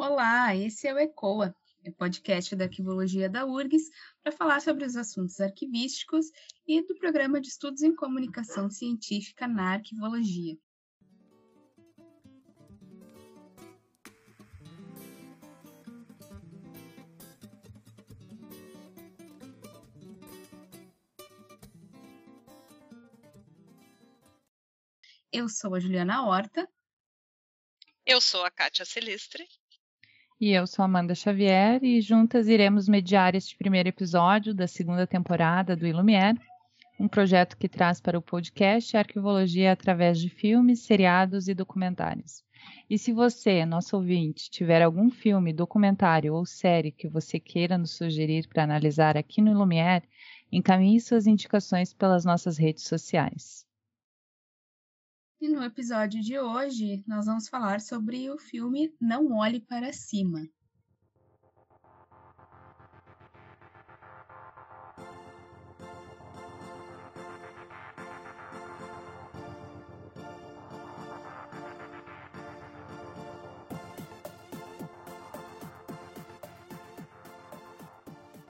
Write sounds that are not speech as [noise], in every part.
Olá, esse é o ECOA, o podcast da Arquivologia da URGS, para falar sobre os assuntos arquivísticos e do Programa de Estudos em Comunicação Científica na Arquivologia. Eu sou a Juliana Horta. Eu sou a Kátia Celistre. E eu sou Amanda Xavier e juntas iremos mediar este primeiro episódio da segunda temporada do Ilumier, um projeto que traz para o podcast arquivologia através de filmes, seriados e documentários. E se você, nosso ouvinte, tiver algum filme, documentário ou série que você queira nos sugerir para analisar aqui no Ilumier, encaminhe suas indicações pelas nossas redes sociais. E no episódio de hoje, nós vamos falar sobre o filme Não Olhe para Cima.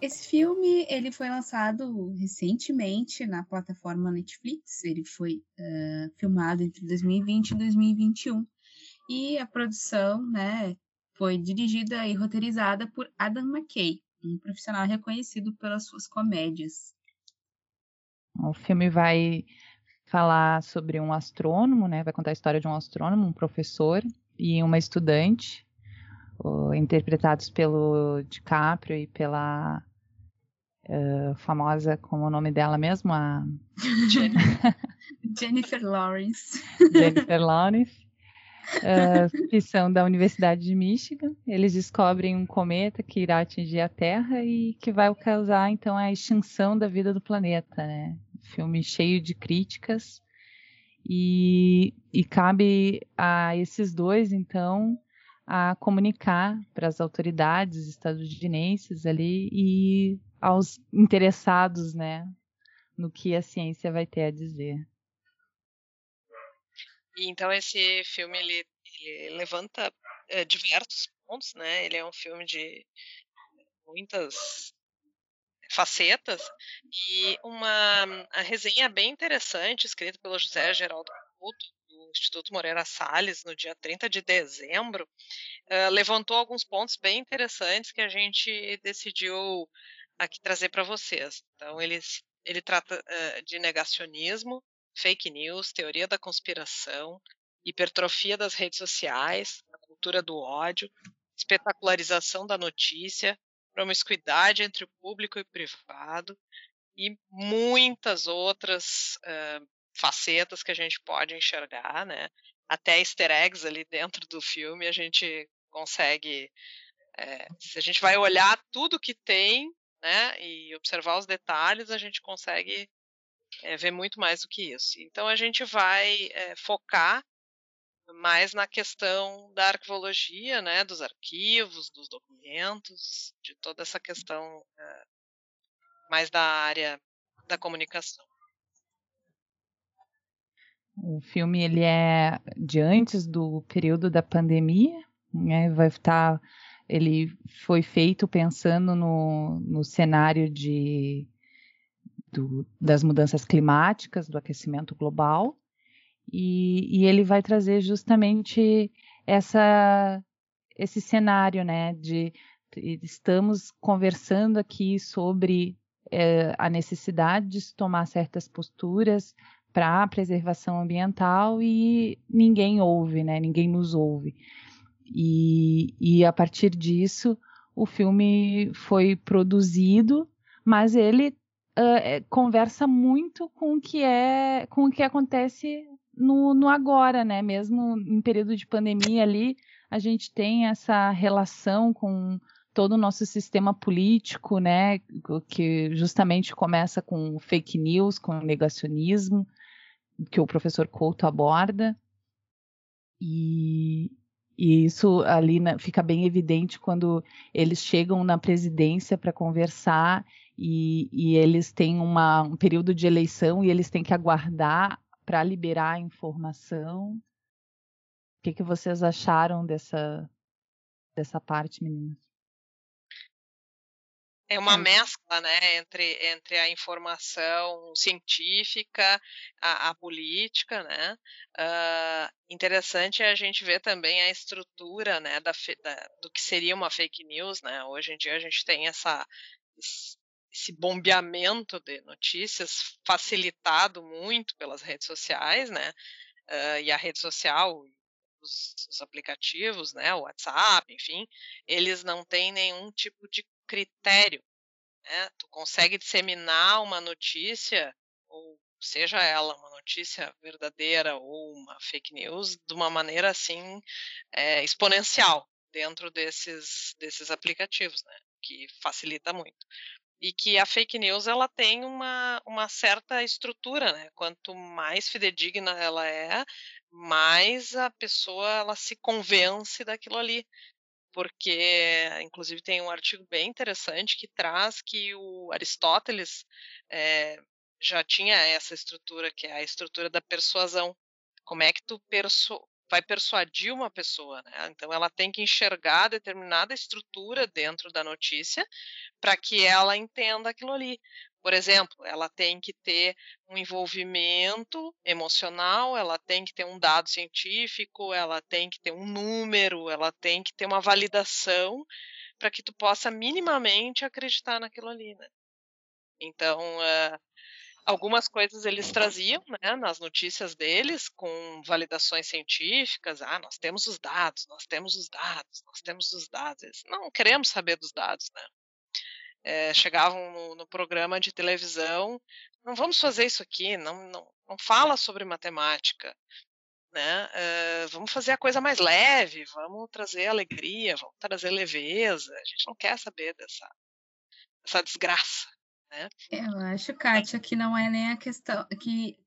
Esse filme ele foi lançado recentemente na plataforma Netflix. Ele foi uh, filmado entre 2020 e 2021 e a produção, né, foi dirigida e roteirizada por Adam McKay, um profissional reconhecido pelas suas comédias. O filme vai falar sobre um astrônomo, né? Vai contar a história de um astrônomo, um professor e uma estudante, interpretados pelo DiCaprio e pela uh, famosa, como o nome dela mesmo, a Jennifer [laughs] Lawrence. Jennifer Lawrence. Uh, que são da Universidade de Michigan. Eles descobrem um cometa que irá atingir a Terra e que vai causar então a extinção da vida do planeta. Né? Filme cheio de críticas e, e cabe a esses dois então a comunicar para as autoridades estadunidenses ali e aos interessados, né, no que a ciência vai ter a dizer. E então esse filme ele, ele levanta é, diversos pontos, né? Ele é um filme de muitas facetas e uma a resenha bem interessante escrita pelo José Geraldo Couto do Instituto Moreira Salles no dia 30 de dezembro uh, levantou alguns pontos bem interessantes que a gente decidiu aqui trazer para vocês. Então, ele, ele trata uh, de negacionismo, fake news, teoria da conspiração, hipertrofia das redes sociais, a cultura do ódio, espetacularização da notícia, promiscuidade entre o público e o privado e muitas outras uh, facetas que a gente pode enxergar, né? Até easter eggs ali dentro do filme a gente consegue, é, se a gente vai olhar tudo que tem, né, e observar os detalhes, a gente consegue é, ver muito mais do que isso. Então a gente vai é, focar mais na questão da arquivologia, né, dos arquivos, dos documentos, de toda essa questão é, mais da área da comunicação. O filme ele é de antes do período da pandemia, né? Vai estar ele foi feito pensando no, no cenário de, do, das mudanças climáticas, do aquecimento global, e, e ele vai trazer justamente essa, esse cenário, né, de estamos conversando aqui sobre é, a necessidade de se tomar certas posturas para a preservação ambiental e ninguém ouve, né, ninguém nos ouve. E, e a partir disso, o filme foi produzido, mas ele uh, conversa muito com o que é, com o que acontece no, no agora, né? Mesmo em período de pandemia ali, a gente tem essa relação com todo o nosso sistema político, né? Que justamente começa com fake news, com negacionismo, que o professor Couto aborda. E, e isso ali na, fica bem evidente quando eles chegam na presidência para conversar e, e, eles têm uma, um período de eleição e eles têm que aguardar para liberar a informação. O que, que vocês acharam dessa, dessa parte, meninas? É uma mescla, né, entre, entre a informação científica, a, a política, né. Uh, interessante é a gente ver também a estrutura, né, da, da, do que seria uma fake news, né. Hoje em dia a gente tem essa esse bombeamento de notícias facilitado muito pelas redes sociais, né? Uh, e a rede social, os, os, aplicativos, né? O WhatsApp, enfim, eles não têm nenhum tipo de critério. Né? Tu consegue disseminar uma notícia, ou seja ela uma notícia verdadeira ou uma fake news, de uma maneira assim é, exponencial dentro desses, desses aplicativos, né? Que facilita muito e que a fake news ela tem uma, uma certa estrutura, né? Quanto mais fidedigna ela é, mais a pessoa ela se convence daquilo ali. Porque, inclusive, tem um artigo bem interessante que traz que o Aristóteles é, já tinha essa estrutura, que é a estrutura da persuasão. Como é que tu vai persuadir uma pessoa, né? Então ela tem que enxergar determinada estrutura dentro da notícia para que ela entenda aquilo ali. Por exemplo, ela tem que ter um envolvimento emocional, ela tem que ter um dado científico, ela tem que ter um número, ela tem que ter uma validação para que tu possa minimamente acreditar naquilo ali, né? Então, uh, algumas coisas eles traziam né, nas notícias deles com validações científicas. Ah, nós temos os dados, nós temos os dados, nós temos os dados. Eles não queremos saber dos dados, né? É, chegavam no, no, programa de televisão, não vamos fazer isso aqui, não, não, não fala sobre matemática, né? É, vamos fazer a coisa mais leve, vamos trazer alegria, vamos trazer leveza. A gente não quer saber dessa, dessa desgraça né? Eu acho, Kátia, que não é nem a questão que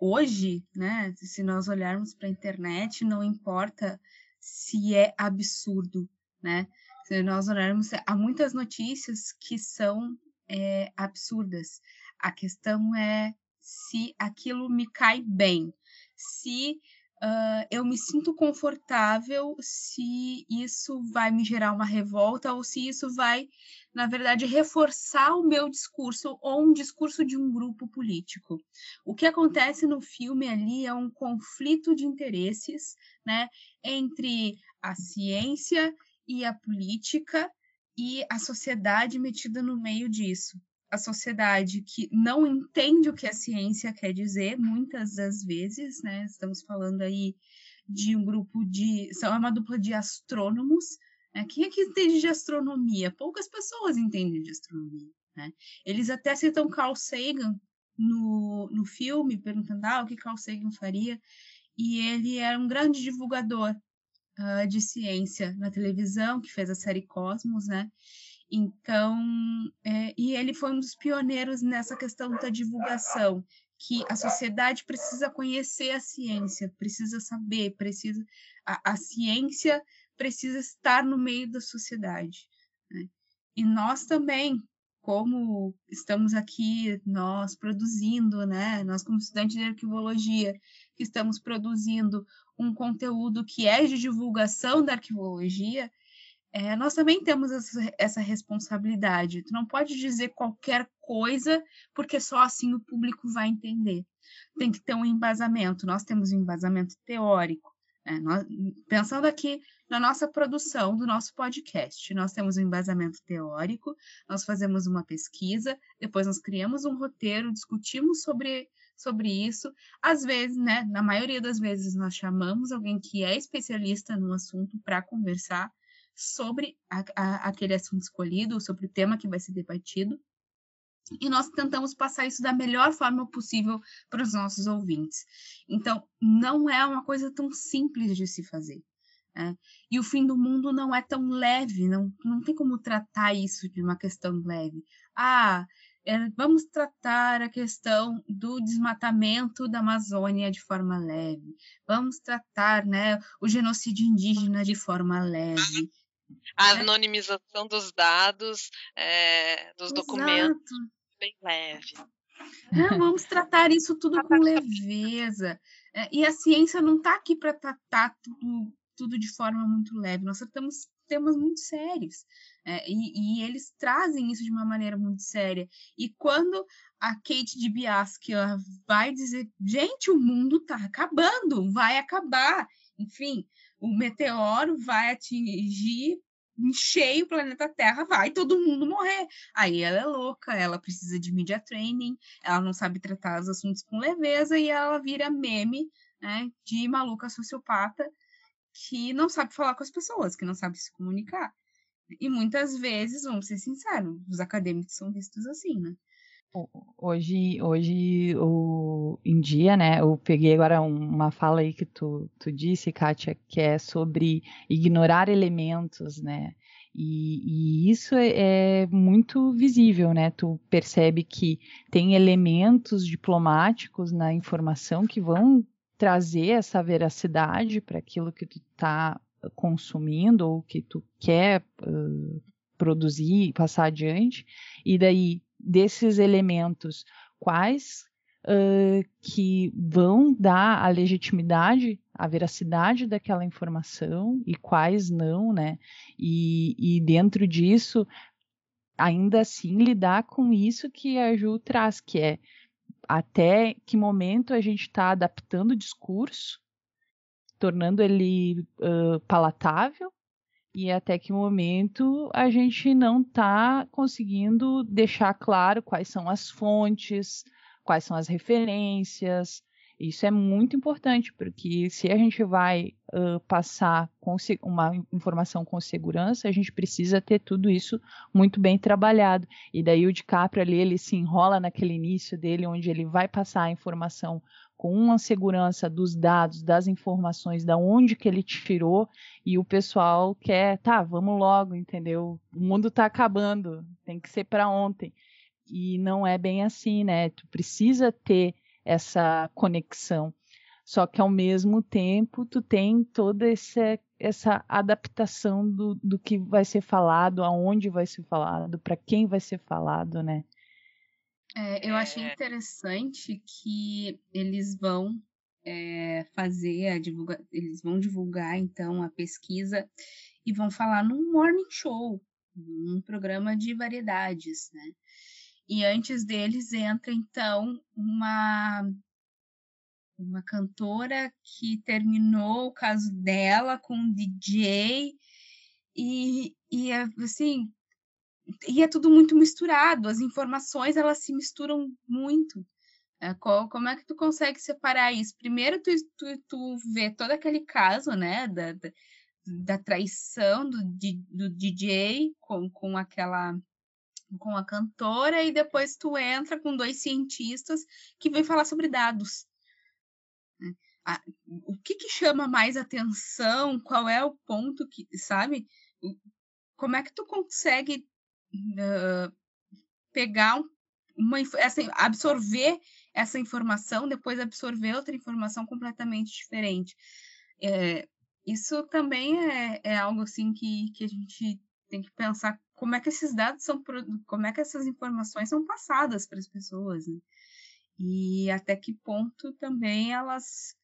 hoje, né, se nós olharmos para a internet, não importa se é absurdo, né? Se nós olharmos, há muitas notícias que são é, absurdas. A questão é se aquilo me cai bem, se uh, eu me sinto confortável, se isso vai me gerar uma revolta ou se isso vai na verdade, reforçar o meu discurso ou um discurso de um grupo político. O que acontece no filme ali é um conflito de interesses né, entre a ciência e a política e a sociedade metida no meio disso. A sociedade que não entende o que a ciência quer dizer, muitas das vezes, né? Estamos falando aí de um grupo de. São uma dupla de astrônomos né? Quem é que entende de astronomia? Poucas pessoas entendem de astronomia. Né? Eles até citam Carl Sagan no, no filme, perguntando ah, o que Carl Sagan faria. E ele era um grande divulgador uh, de ciência na televisão, que fez a série Cosmos, né? Então, é, e ele foi um dos pioneiros nessa questão da divulgação, que a sociedade precisa conhecer a ciência, precisa saber, precisa a, a ciência precisa estar no meio da sociedade. Né? E nós também, como estamos aqui, nós produzindo, né? Nós, como estudantes de arquivologia, que estamos produzindo um conteúdo que é de divulgação da arquivologia, é, nós também temos essa, essa, responsabilidade. Tu não pode dizer qualquer coisa, porque só assim o público vai entender. Tem que ter um embasamento. Nós temos um embasamento teórico. Né? Nós, pensando aqui na nossa produção do nosso podcast. Nós temos um embasamento teórico, nós fazemos uma pesquisa, depois nós criamos um roteiro, discutimos sobre, sobre isso. Às vezes, né, na maioria das vezes, nós chamamos alguém que é especialista no assunto para conversar sobre a, a, aquele assunto escolhido, sobre o tema que vai ser debatido. E nós tentamos passar isso da melhor forma possível para os nossos ouvintes. Então, não é uma coisa tão simples de se fazer. Né? E o fim do mundo não é tão leve, não, não tem como tratar isso de uma questão leve. Ah, é, vamos tratar a questão do desmatamento da Amazônia de forma leve, vamos tratar né, o genocídio indígena de forma leve. A anonimização dos dados, é, dos Exato. documentos, bem leve. Não, vamos tratar isso tudo com leveza. É, e a ciência não está aqui para tratar tudo tudo de forma muito leve, nós tratamos temas muito sérios. É, e, e, eles trazem isso de uma maneira muito séria. E quando a Kate de Biaschi vai dizer, gente, o mundo está acabando, vai acabar. Enfim, o meteoro vai atingir em cheio o planeta Terra, vai todo mundo morrer. Aí ela é louca, ela precisa de media training, ela não sabe tratar os assuntos com leveza e ela vira meme né, de maluca sociopata que não sabe falar com as pessoas, que não sabe se comunicar. E muitas vezes, vamos ser sinceros, os acadêmicos são vistos assim, né? Hoje, hoje o, em dia, né, eu peguei agora uma fala aí que tu, tu disse, Kátia, que é sobre ignorar elementos, né, e, e, isso é, é, muito visível, né? Tu percebe que tem elementos diplomáticos na informação que vão trazer essa veracidade para aquilo que tu está consumindo ou que tu quer uh, produzir e passar adiante, e daí desses elementos, quais uh, que vão dar a legitimidade, a veracidade daquela informação e quais não, né? E, e dentro disso, ainda assim, lidar com isso que a Ju traz, que é até que momento a gente está adaptando o discurso, tornando ele uh, palatável, e até que momento a gente não está conseguindo deixar claro quais são as fontes, quais são as referências. Isso é muito importante, porque se a gente vai uh, passar uma informação com segurança, a gente precisa ter tudo isso muito bem trabalhado. E daí o DiCaprio ali, ele se enrola naquele início dele, onde ele vai passar a informação com uma segurança dos dados, das informações, da onde que ele tirou, e o pessoal quer, tá, vamos logo, entendeu? O mundo está acabando, tem que ser para ontem. E não é bem assim, né? Tu precisa ter essa conexão. Só que ao mesmo tempo tu tem toda essa, essa adaptação do, do que vai ser falado, aonde vai ser falado, para quem vai ser falado, né? É, eu achei é. interessante que eles vão é, fazer a divulga... eles vão divulgar então a pesquisa e vão falar num morning show, num programa de variedades, né? E antes deles entra então uma uma cantora que terminou o caso dela com um DJ e, e assim e é tudo muito misturado, as informações elas se misturam muito. É, qual, como é que tu consegue separar isso? Primeiro tu, tu, tu vê todo aquele caso, né, da, da, da traição do, do DJ com, com aquela com a cantora e depois tu entra com dois cientistas que vêm falar sobre dados. Né? o que, que chama mais atenção? Qual é o ponto que, sabe? Como é que tu consegue pegar uma, essa, absorver essa informação, depois absorver outra informação completamente diferente. É, isso também é, é, algo assim que, que a gente tem que pensar como é que esses dados são, como é que essas informações são passadas para as pessoas, né? E até que ponto também elas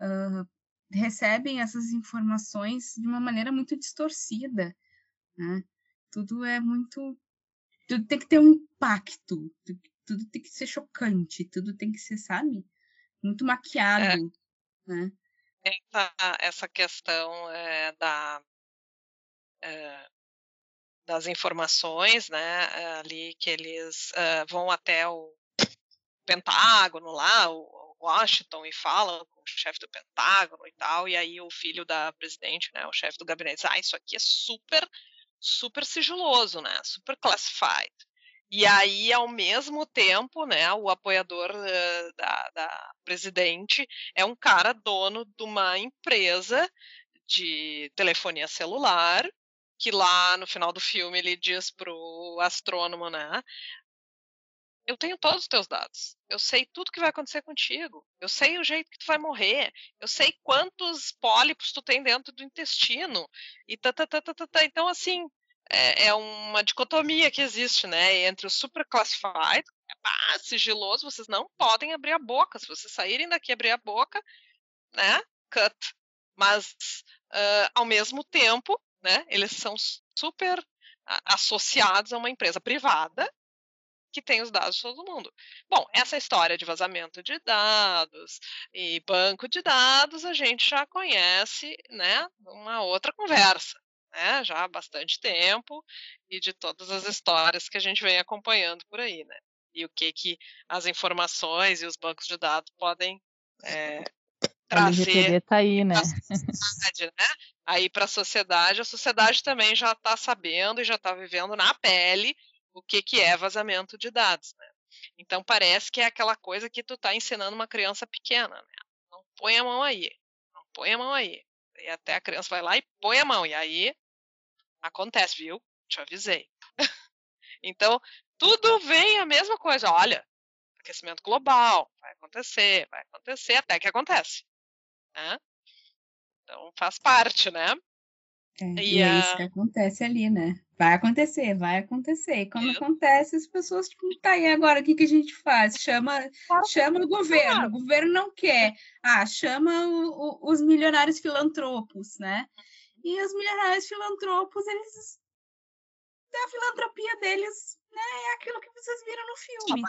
uh, recebem essas informações de uma maneira muito distorcida, né? Tudo é muito. Tudo tem que ter um impacto, tudo tem que ser chocante, tudo tem que ser, sabe? Muito maquiado. É. Né? Essa, essa questão é, da. É, das informações, né, ali que eles uh, vão até o Pentágono lá, o Washington, e falam com o chefe do Pentágono e tal, e aí o filho da presidente, né, o chefe do gabinete, diz, ah, isso aqui é super super sigiloso, né? Super classified. E aí, ao mesmo tempo, né, o apoiador uh, da, da, presidente é um cara dono de uma empresa de telefonia celular, que lá no final do filme ele diz pro astrônomo, né, eu tenho todos os teus dados. Eu sei tudo que vai acontecer contigo. Eu sei o jeito que tu vai morrer. Eu sei quantos pólipos tu tem dentro do intestino. E tá, tá, tá, tá, tá, tá. Então, assim, é, é, uma dicotomia que existe, né? Entre o super classified, ah, sigiloso, vocês não podem abrir a boca. Se vocês saírem daqui abrir a boca, né? Cut. Mas uh, ao mesmo tempo, né, eles são super associados a uma empresa privada que tem os dados de todo mundo. Bom, essa história de vazamento de dados e banco de dados a gente já conhece, né, uma outra conversa, né, já há bastante tempo e de todas as histórias que a gente vem acompanhando por aí, né, e o que que as informações e os bancos de dados podem é, trazer tá aí, né? sociedade, né? Aí para a sociedade, a sociedade também já está sabendo e já está vivendo na pele o que, que é vazamento de dados, né? Então parece que é aquela coisa que tu está ensinando uma criança pequena, né? Não põe a mão aí, não põe a mão aí. E até a criança vai lá e põe a mão, e aí acontece, viu? Te avisei. [laughs] então, tudo vem a mesma coisa. Olha, aquecimento global, vai acontecer, vai acontecer, até que acontece. Né? Então faz parte, né? É, e, e é isso que acontece ali, né? Vai acontecer, vai acontecer. E quando acontece, as pessoas, tipo, tá aí agora, o que, que a gente faz? Chama, chama o governo. O governo não quer. Ah, chama o, o, os milionários filantropos, né? E os milionários filantropos, eles. A filantropia deles né, é aquilo que vocês viram no filme.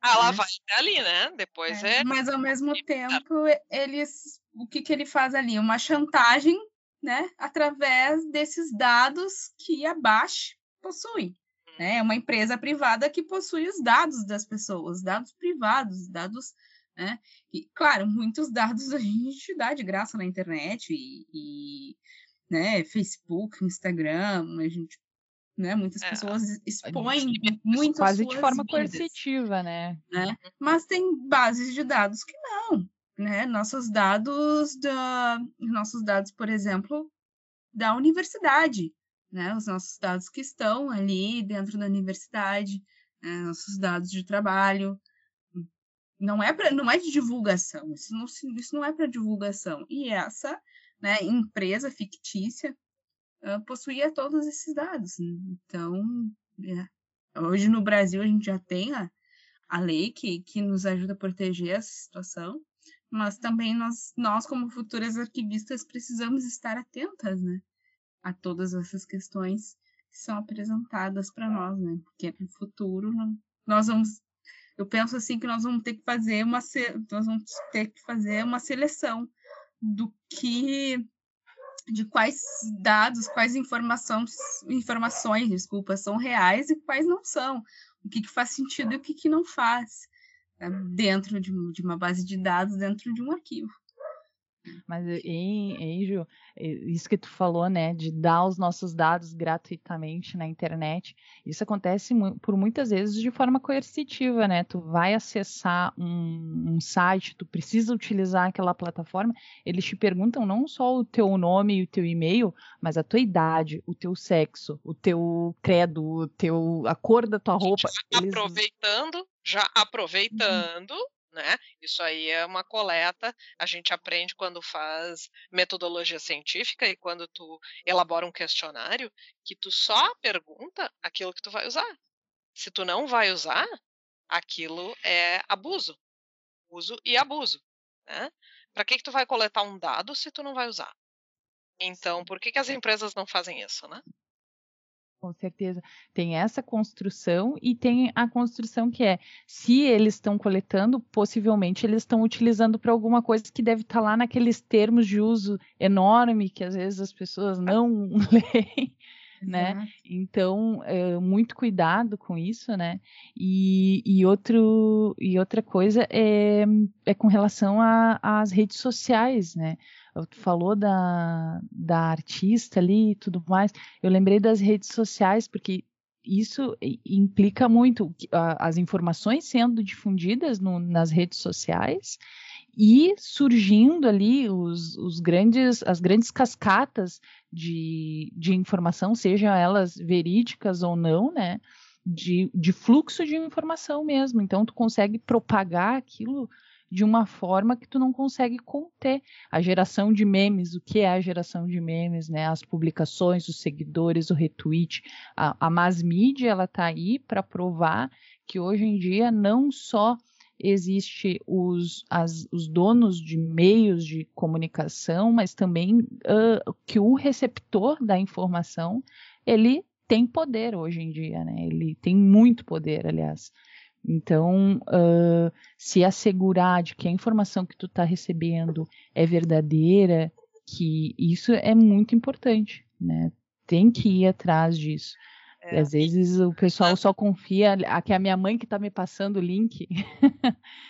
Ah, ela vai ali, né? Depois é. é... Mas ao mesmo tempo, eles. O que, que ele faz ali? Uma chantagem, né? Através desses dados que a Bash possui. Né? É uma empresa privada que possui os dados das pessoas, dados privados, dados. Né? E, claro, muitos dados [laughs] a gente dá de graça na internet e, e né, Facebook, Instagram, a gente né? Muitas é, pessoas expõem muito quase de forma vidas, coercitiva, né? né? Mas tem bases de dados que né? Nossos dados da nossos dados, por exemplo, da universidade, né? Os nossos dados que estão ali dentro da universidade, né? nossos dados de trabalho, não é para não é de divulgação, isso não, isso não é para divulgação. E essa, né, empresa fictícia uh, possuía todos esses dados. Então, é. hoje no Brasil a gente já tem a, a lei que, que nos ajuda a proteger essa situação, mas também nós, nós, como futuras arquivistas, precisamos estar atentas né, a todas essas questões que são apresentadas para nós, né? Porque no futuro nós vamos eu penso assim que nós vamos ter que fazer uma nós vamos ter que fazer uma seleção do que de quais dados, quais informações, informações, desculpa, são reais e quais não são. O que, que faz sentido e o que, que não faz dentro de, de uma base de dados, dentro de um arquivo. Mas, hein, Ju, isso que tu falou, né, de dar os nossos dados gratuitamente na internet, isso acontece por muitas vezes de forma coercitiva, né? Tu vai acessar um, um, site, tu precisa utilizar aquela plataforma, eles te perguntam não só o teu nome e o teu e-mail, mas a tua idade, o teu sexo, o teu credo, o teu, a cor da tua roupa. Eles... Aproveitando, já aproveitando, uhum né? Isso aí é uma coleta, a gente aprende quando faz metodologia científica e quando tu elabora um questionário, que tu só pergunta aquilo que tu vai usar. Se tu não vai usar, aquilo é abuso. Uso e abuso, né? Para que que tu vai coletar um dado se tu não vai usar? Então, por que que as empresas não fazem isso, né? Com certeza. Tem essa construção e tem a construção que é, se eles estão coletando, possivelmente eles estão utilizando para alguma coisa que deve estar tá lá naqueles termos de uso enorme que às vezes as pessoas não [laughs] leem. Né? Então, é, muito cuidado com isso, né? E, e, outro, e outra coisa é, é com relação às redes sociais, né? Tu falou da, da artista ali e tudo mais, eu lembrei das redes sociais, porque isso implica muito as informações sendo difundidas no, nas redes sociais e surgindo ali os, os, grandes, as grandes cascatas de, de informação, sejam elas verídicas ou não, né? De, de fluxo de informação mesmo. Então, tu consegue propagar aquilo de uma forma que tu não consegue conter. A geração de memes, o que é a geração de memes, né? As publicações, os seguidores, o retweet, a, a mass media, ela tá aí para provar que hoje em dia não só existe os, as, os donos de meios de comunicação, mas também uh, que o receptor da informação ele tem poder hoje em dia, né? Ele tem muito poder, aliás. Então, uh, se assegurar de que a informação que tu está recebendo é verdadeira, que isso é muito importante, né? Tem que ir atrás disso. É. Às vezes o pessoal só confia que é a minha mãe que está me passando o link.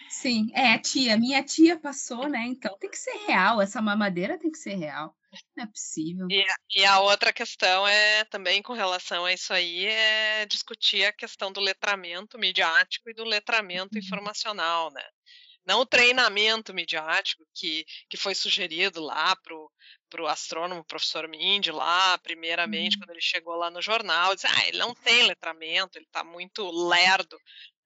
Sim, é a tia. Minha tia passou, né? Então tem que ser real. Essa mamadeira tem que ser real. Não é possível. E, e, a outra questão é também com relação a isso aí é discutir a questão do letramento midiático e do letramento uhum. informacional, né? Não o treinamento midiático que, que foi sugerido lá pro para o astrônomo, professor Mindy, lá, primeiramente, uhum. quando ele chegou lá no jornal, disse, ah, ele não tem letramento, ele está muito lerdo.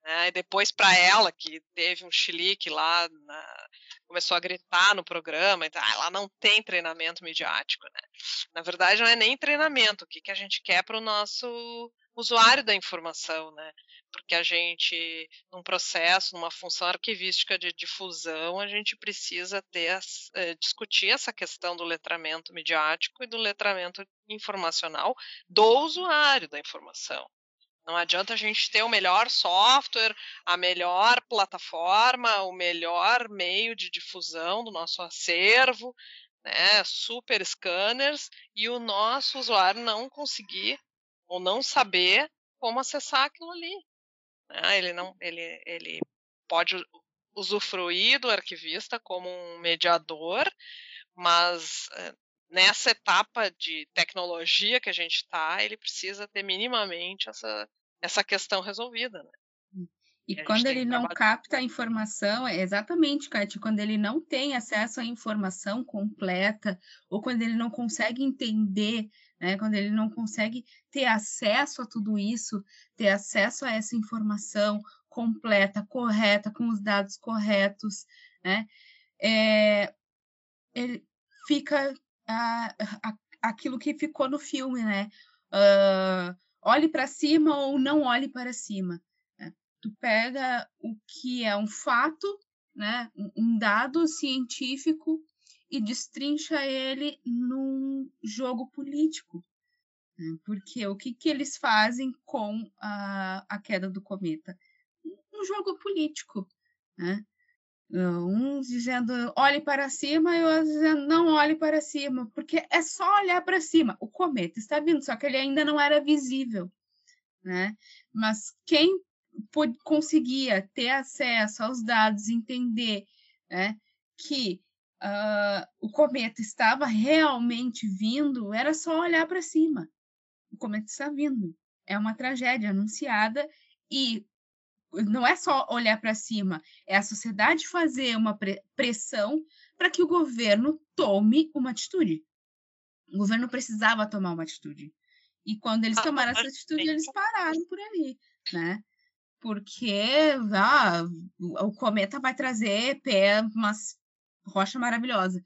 Né? E depois para ela, que teve um chilique lá, na, começou a gritar no programa, então, ela não tem treinamento midiático. Né? Na verdade, não é nem treinamento, o que, que a gente quer para o nosso usuário da informação, né? porque a gente, num processo, numa função arquivística de difusão, a gente precisa ter, é, discutir essa questão do letramento midiático e do letramento informacional do usuário da informação. Não adianta a gente ter o melhor software, a melhor plataforma, o melhor meio de difusão do nosso acervo, né, super scanners, e o nosso usuário não conseguir ou não saber como acessar aquilo ali. Né? Ele não, ele, ele pode usufruir do arquivista como um mediador, mas eh, nessa etapa de tecnologia que a gente está, ele precisa ter minimamente essa, essa questão resolvida. Né? E, e quando ele não capta a informação, é exatamente, Kátia, quando ele não tem acesso à informação completa, ou quando ele não consegue entender né? Quando ele não consegue ter acesso a tudo isso, ter acesso a essa informação completa, correta, com os dados corretos, né? É, ele fica a, a, aquilo que ficou no filme, né? Uh, olhe para cima ou não olhe para cima. Né? Tu pega o que é um fato, né? um dado científico e destrincha ele num jogo político. Né? Porque o que, que eles fazem com a, a queda do cometa? Um jogo político. Né? Uns dizendo olhe para cima e outros dizendo não olhe para cima, porque é só olhar para cima. O cometa está vindo, só que ele ainda não era visível. Né? Mas quem conseguia ter acesso aos dados, entender né, que uh, o cometa estava realmente vindo, era só olhar para cima. O cometa está vindo. É uma tragédia anunciada e não é só olhar para cima, é a sociedade fazer uma pressão para que o governo tome uma atitude. O governo precisava tomar uma atitude. E quando eles tomaram essa atitude, eles pararam por ali, né? Porque ah, o cometa vai trazer pé, umas rocha maravilhosa.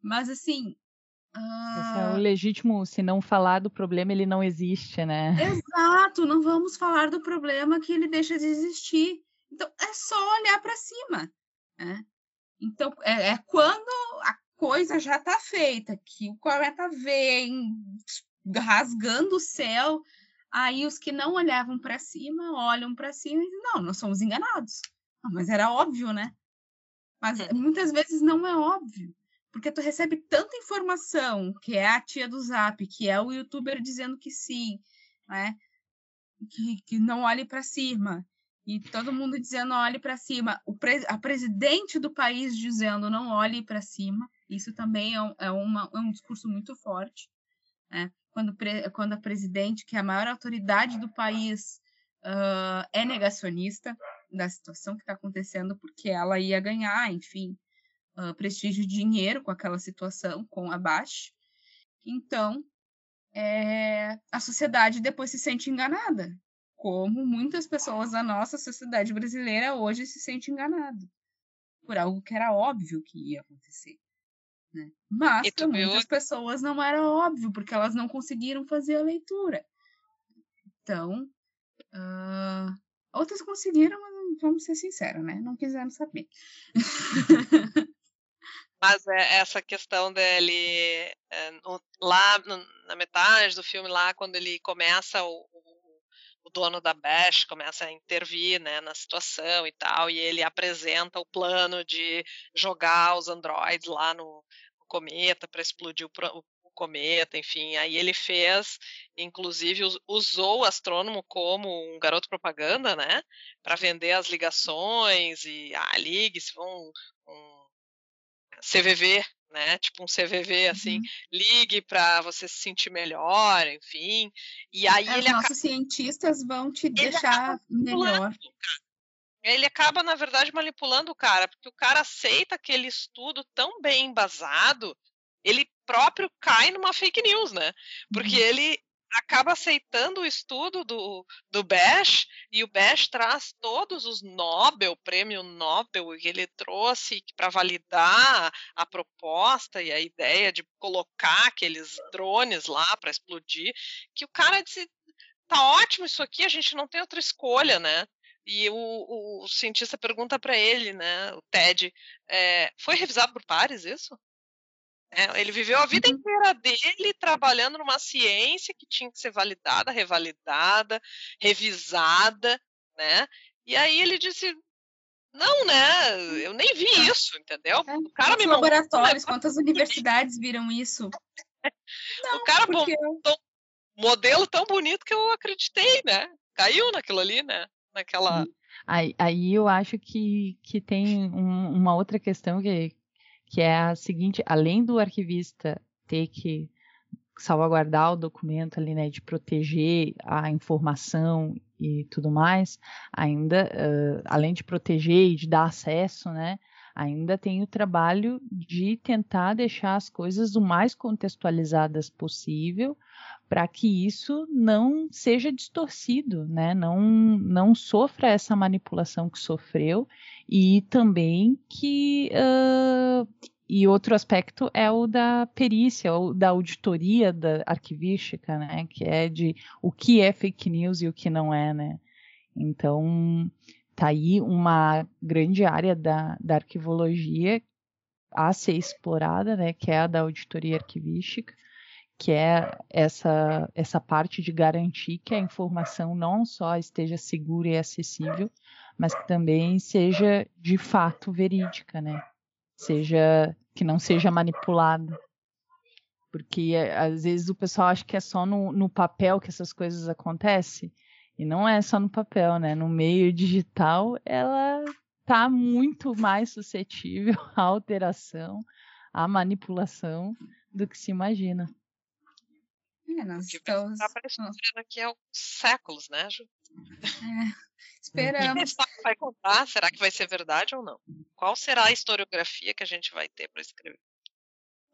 Mas assim. Uh... é o legítimo, se não falar do problema, ele não existe, né? Exato, não vamos falar do problema que ele deixa de existir. Então, é só olhar para cima. Né? Então, é, é, quando a coisa já está feita, que o cometa vem rasgando o céu, aí os que não olhavam para cima olham para cima e dizem: não, nós somos enganados. Não, mas era óbvio, né? Mas é. muitas vezes não é óbvio. Porque tu recebe tanta informação, que é a tia do Zap, que é o youtuber dizendo que sim, né? Que, que não olhe para cima. E todo mundo dizendo olhe para cima. O pre a presidente do país dizendo não olhe para cima. Isso também é um, é, uma, é um discurso muito forte. Né? Quando, quando a presidente, que é a maior autoridade do país, uh, é negacionista, da situação que está acontecendo, porque ela ia ganhar, enfim, uh, prestígio e dinheiro com aquela situação, com a Bash. Então, é, a sociedade depois se sente enganada, como muitas pessoas da nossa sociedade brasileira hoje se sente enganada por algo que era óbvio que ia acontecer. Né? Mas para muitas pessoas não era óbvio, porque elas não conseguiram fazer a leitura. Então, uh, outras conseguiram, mas vamos ser sinceros, né? Não quiseram saber. [laughs] Mas é essa questão dele é, lá na metade do filme, lá quando ele começa o, o dono da Bash começa a intervir né, na situação e tal, e ele apresenta o plano de jogar os androides lá no, no cometa para explodir o, o, cometa, enfim. Aí ele fez, inclusive, usou o astrônomo como um garoto propaganda, né, para vender as ligações e ah, ligue-se, um, um CVV né? Tipo um CVV assim, uhum. ligue para você se sentir melhor, enfim. E aí é, ele Os nossos cientistas vão te deixar melhor. Ele acaba, na verdade, manipulando o cara, porque o cara aceita aquele estudo tão bem embasado, ele próprio cai numa fake news, né? Porque uhum. ele acaba aceitando o estudo do, do Bash e o Bash traz todos os Nobel, prêmio Nobel que ele trouxe para validar a proposta e a ideia de colocar aqueles drones lá para explodir, que o cara disse, tá ótimo isso aqui, a gente não tem outra escolha, né? E o, o, cientista pergunta para ele, né, o Ted, é, foi revisado por pares isso? É, ele viveu a vida uhum. inteira dele trabalhando numa ciência que tinha que ser validada, revalidada, revisada, né? E aí ele disse, não, né? Eu nem vi isso, entendeu? É, o cara me laboratórios, quantas universidades viram isso? [laughs] Não, o cara porque... montou um modelo tão bonito que eu acreditei, né? Caiu naquilo ali, né? Naquela. Aí, aí eu acho que, que tem um, uma outra questão que, que é a seguinte: além do arquivista ter que salvaguardar o documento ali, né, de proteger a informação e tudo mais, ainda, uh, além de proteger e de dar acesso, né, ainda tem o trabalho de tentar deixar as coisas o mais contextualizadas possível para que isso não seja distorcido, né? não, não sofra essa manipulação que sofreu e também que. Uh, e outro aspecto é o da perícia, da auditoria da arquivística, né? Que é de o que é fake news e o que não é, né? Então, tá aí uma grande área da, da arquivologia a ser explorada, né? Que é a da auditoria arquivística, que é essa, essa parte de garantir que a informação não só esteja segura e acessível, mas que também seja de fato verídica, né? Seja que não seja manipulada. Porque às vezes o pessoal acha que é só no, no papel que essas coisas acontecem. E não é só no papel, né? No meio digital, ela tá muito mais suscetível [laughs] à alteração, à manipulação do que se imagina. É, nós estamos... Tá aparecendo aqui há séculos, né, Ju? É. Esperamos. [laughs] vai contar? Será que vai ser verdade ou não? Qual será a historiografia que a gente vai ter para escrever?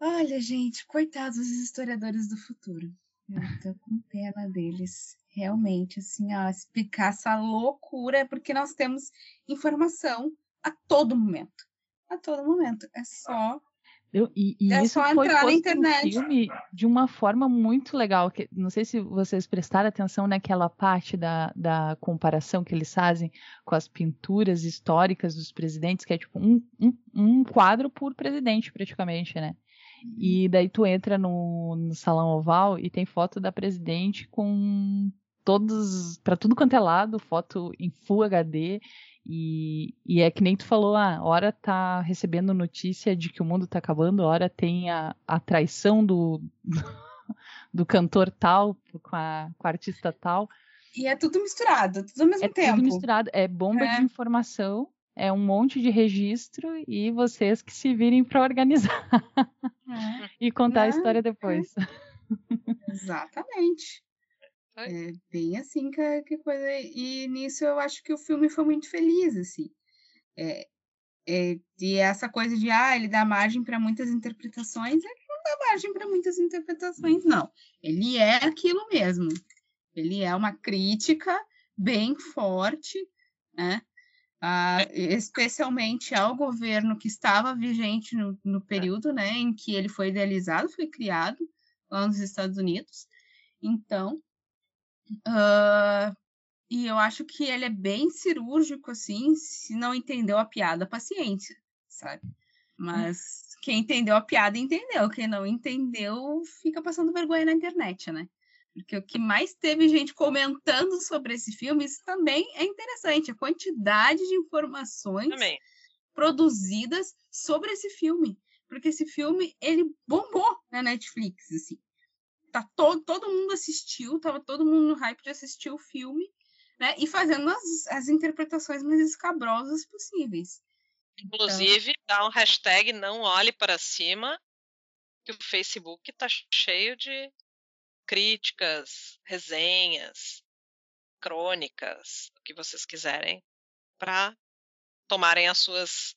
Olha, gente, coitados dos historiadores do futuro. Eu tô com pena deles. Realmente, assim, ó, explicar essa loucura, porque nós temos informação a todo momento. A todo momento. É só eu, e, e é isso foi posto no filme de uma forma muito legal. Que, não sei se vocês prestaram atenção naquela parte da, da comparação que eles fazem com as pinturas históricas dos presidentes, que é tipo um, um, um quadro por presidente, praticamente, né? E uhum. daí tu entra no, no salão oval e tem foto da presidente com todos, para tudo quanto é lado, foto em Full HD e, e, é que nem tu falou, a hora tá recebendo notícia de que o mundo tá acabando, a hora tem a, a traição do, [laughs] do cantor tal com a, com a artista tal. E é tudo misturado, tudo ao mesmo é tempo. Tudo misturado, é bomba é. de informação, é um monte de registro e vocês que se virem para organizar é. [laughs] e contar a é, história depois. É. [laughs] Exatamente. É bem assim que, que coisa. E nisso eu acho que o filme foi muito feliz, assim. É, é, e essa coisa de, ah, ele dá margem para muitas interpretações, ele não dá margem para muitas interpretações, não. Ele é aquilo mesmo. Ele é uma crítica bem forte, né? Ah, especialmente ao governo que estava vigente no, no período né, em que ele foi idealizado, foi criado lá nos Estados Unidos. Então, Uh, e eu acho que ele é bem cirúrgico, assim, se não entendeu a piada, paciência, sabe? Mas quem entendeu a piada entendeu, quem não entendeu fica passando vergonha na internet, né? Porque o que mais teve gente comentando sobre esse filme, isso também é interessante, a quantidade de informações Também. produzidas sobre esse filme. Porque esse filme, ele bombou na Netflix, assim. Tá todo, todo mundo assistiu, tava todo mundo no hype de assistir o filme, né? E fazendo as, as interpretações mais escabrosas possíveis. Inclusive, dá um hashtag não olhe para cima, que o Facebook tá cheio de críticas, resenhas, crônicas, o que vocês quiserem, para tomarem as suas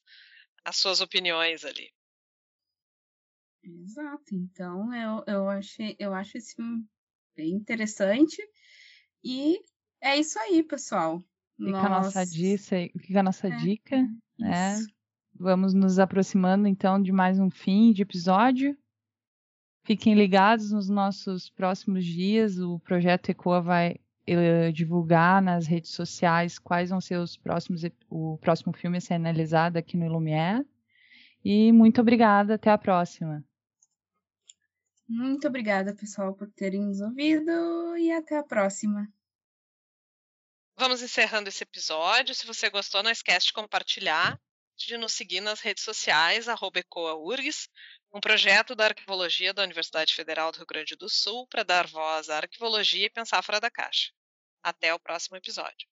as suas opiniões ali. Exato. Então eu, eu achei eu acho esse filme bem interessante e é isso aí, pessoal. Fica a nossa, dica, fica a nossa É, dica, né? Isso. Vamos nos aproximando então de mais um fim de episódio. Fiquem ligados nos nossos próximos dias. O projeto ECOA vai eh, divulgar nas redes sociais quais vão ser os próximos, o próximo filme a ser analisado aqui no Lumière. E muito obrigada, até a próxima. Muito obrigada, pessoal, por terem nos ouvido e até a próxima. Vamos encerrando esse episódio. Se você gostou, não esquece de compartilhar, de nos seguir nas redes sociais, EcoaURGS, um projeto da Arquivologia da Universidade Federal do Rio Grande do Sul para dar voz à arquivologia e pensar fora da caixa. Até o próximo episódio.